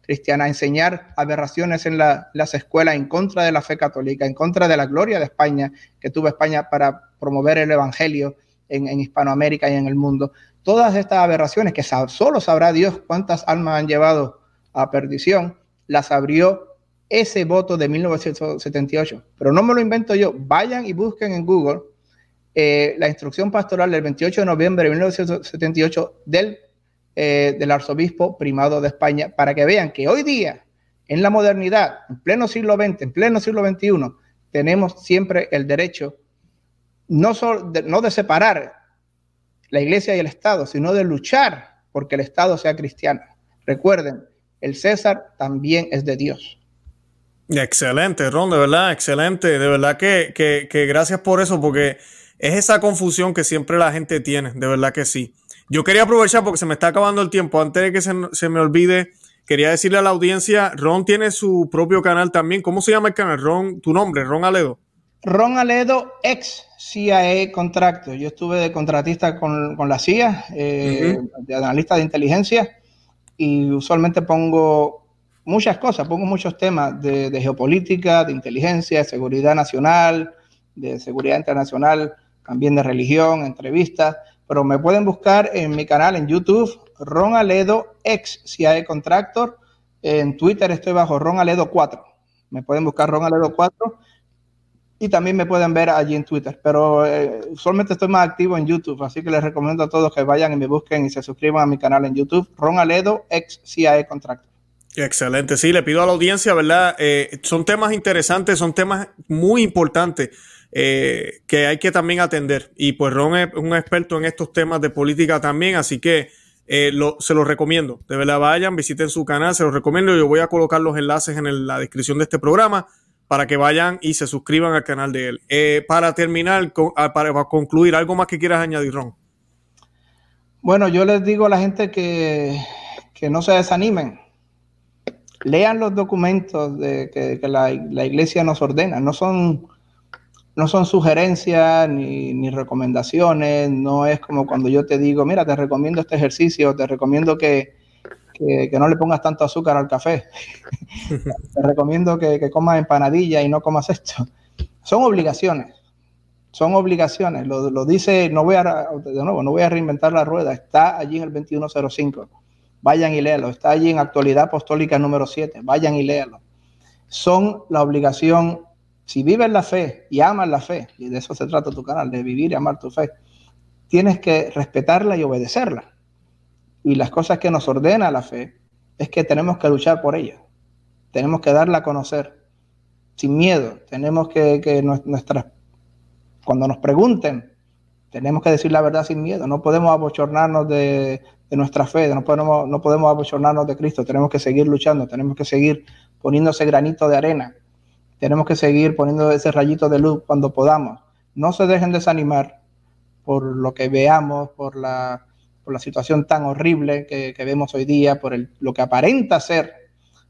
cristiana, a enseñar aberraciones en las escuelas en contra de la fe católica, en contra de la gloria de España que tuvo España para promover el Evangelio en, en Hispanoamérica y en el mundo. Todas estas aberraciones que solo sabrá Dios cuántas almas han llevado a perdición, las abrió ese voto de 1978. Pero no me lo invento yo. Vayan y busquen en Google eh, la instrucción pastoral del 28 de noviembre de 1978 del, eh, del arzobispo primado de España para que vean que hoy día, en la modernidad, en pleno siglo XX, en pleno siglo XXI, tenemos siempre el derecho no, solo no de separar la iglesia y el Estado, sino de luchar porque el Estado sea cristiano. Recuerden, el César también es de Dios. Excelente, Ron, de verdad, excelente. De verdad que, que, gracias por eso, porque es esa confusión que siempre la gente tiene, de verdad que sí. Yo quería aprovechar porque se me está acabando el tiempo, antes de que se, se me olvide, quería decirle a la audiencia, Ron tiene su propio canal también. ¿Cómo se llama el canal? Ron, tu nombre, Ron Aledo. Ron Aledo, ex CIA Contractor. Yo estuve de contratista con, la CIA, eh, de analista de inteligencia, y usualmente pongo muchas cosas, pongo muchos temas de, geopolítica, de inteligencia, de seguridad nacional, de seguridad internacional, también de religión, entrevistas, pero me pueden buscar en mi canal en YouTube, Ron Aledo, ex CIA Contractor, en Twitter estoy bajo Ron Aledo 4, me pueden buscar Ron Aledo 4 y también me pueden ver allí en Twitter, pero eh, usualmente estoy más activo en YouTube, así que les recomiendo a todos que vayan y me busquen y se suscriban a mi canal en YouTube, Ron Aledo, ex CIA Contractor. Excelente, sí, le pido a la audiencia, ¿verdad? Eh, son temas interesantes, son temas muy importantes eh, que hay que también atender. Y pues Ron es un experto en estos temas de política también, así que eh, se los recomiendo. De verdad, vayan, visiten su canal, se los recomiendo. Yo voy a colocar los enlaces en la descripción de este programa para que vayan y se suscriban al canal de él. para terminar, ah, para, concluir, ¿algo más que quieras añadir, Ron? Bueno, yo les digo a la gente que, que no se desanimen lean los documentos de, que, la, iglesia nos ordena. No son, no son sugerencias ni, recomendaciones. No es como cuando yo te digo, mira, te recomiendo este ejercicio, te recomiendo que, no le pongas tanto azúcar al café. te recomiendo que, que comas empanadilla y no comas esto. Son obligaciones. son obligaciones. Lo, dice, no voy a, de nuevo, no voy a reinventar la rueda, está allí en el 2105. Vayan y léalo. Está allí en Actualidad Apostólica número 7. Vayan y léalo. Son la obligación, si vives la fe y amas la fe, y de eso se trata tu canal, de vivir y amar tu fe, tienes que respetarla y obedecerla. Y las cosas que nos ordena la fe es que tenemos que luchar por ella. Tenemos que darla a conocer sin miedo. Tenemos que, que nuestras cuando nos pregunten, tenemos que decir la verdad sin miedo. No podemos abochornarnos de, nuestra fe, no podemos, no podemos abochornarnos de Cristo. Tenemos que seguir luchando, tenemos que seguir poniendo ese granito de arena. Tenemos que seguir poniendo ese rayito de luz cuando podamos. No se dejen desanimar por lo que veamos, por la, por la situación tan horrible que, vemos hoy día, por el, lo que aparenta ser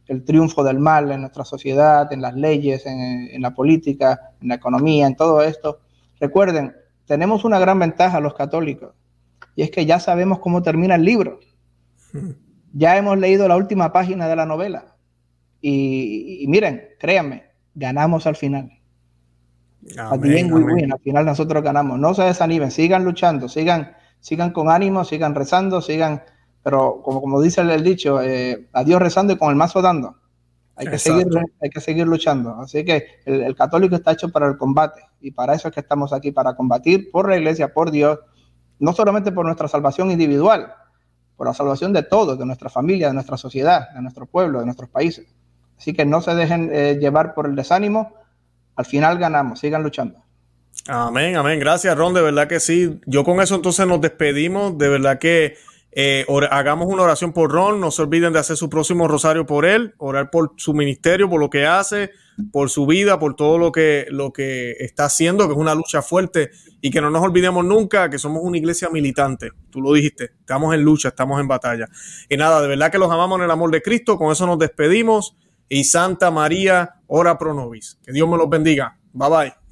el triunfo del mal en nuestra sociedad, en las leyes, en, en la política, en la economía, en todo esto. Recuerden, tenemos una gran ventaja los católicos y es que ya sabemos cómo termina el libro. Ya hemos leído la última página de la novela y, miren, créanme, ganamos al final. al final nosotros ganamos. No se desanimen, sigan luchando, sigan, sigan con ánimo, sigan rezando, sigan, pero como, como dice el, dicho, eh, a Dios rezando y con el mazo dando. Hay que, seguir, hay que seguir luchando. Así que el, católico está hecho para el combate y para eso es que estamos aquí, para combatir por la iglesia, por Dios, no solamente por nuestra salvación individual, por la salvación de todos, de nuestra familia, de nuestra sociedad, de nuestro pueblo, de nuestros países. Así que no se dejen eh, llevar por el desánimo, al final ganamos, sigan luchando. Amén, amén. Gracias, Ron, de verdad que sí. Yo con eso entonces nos despedimos, de verdad que eh, hagamos una oración por Ron, no se olviden de hacer su próximo rosario por él, orar por su ministerio, por lo que hace, por su vida, por todo lo que, lo que está haciendo, que es una lucha fuerte y que no nos olvidemos nunca que somos una iglesia militante. Tú lo dijiste, estamos en lucha, estamos en batalla. Y nada, de verdad que los amamos en el amor de Cristo, con eso nos despedimos y Santa María, ora pro nobis. Que Dios me los bendiga. Bye bye.